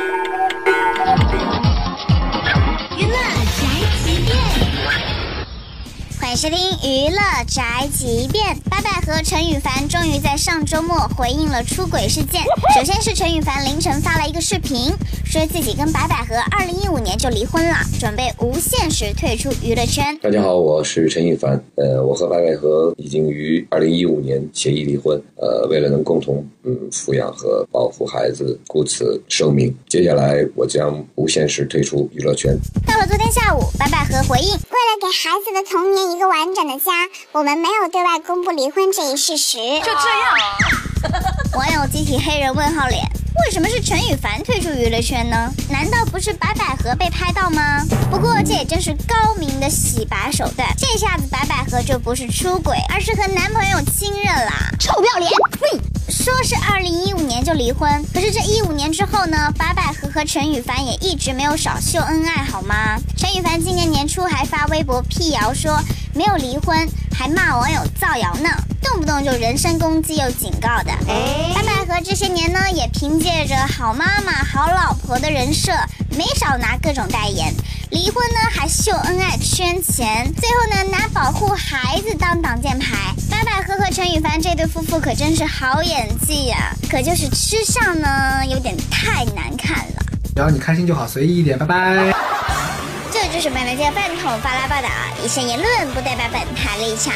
Thank you. 欢迎收听娱乐宅急便。白百合陈羽凡终于在上周末回应了出轨事件。首先是陈羽凡凌晨发了一个视频，说自己跟白百合二零一五年就离婚了，准备无限时退出娱乐圈。大家好，我是陈羽凡。呃，我和白百合已经于二零一五年协议离婚。呃，为了能共同嗯抚养和保护孩子，故此声明，接下来我将无限时退出娱乐圈。到了昨天下午，白百合回应。为了给孩子的童年一个完整的家，我们没有对外公布离婚这一事实。就这样，网友集体黑人问号脸。为什么是陈羽凡退出娱乐圈呢？难道不是白百合被拍到吗？不过这也真是高明的洗白手段。这下子白百合就不是出轨，而是和男朋友亲热啦！臭不要脸！就离婚，可是这一五年之后呢？白百合和陈羽凡也一直没有少秀恩爱，好吗？陈羽凡今年年初还发微博辟谣说没有离婚，还骂网友造谣呢，动不动就人身攻击又警告的。白百合这些年呢，也凭借着好妈妈、好老婆的人设，没少拿各种代言。离婚呢，还秀恩爱圈钱，最后呢，拿保护孩子当陈羽凡这对夫妇可真是好演技呀，可就是吃相呢，有点太难看了。只要你开心就好，随意一点，拜拜。这就是本台饭桶发来报道，以上言论不代表本台立场。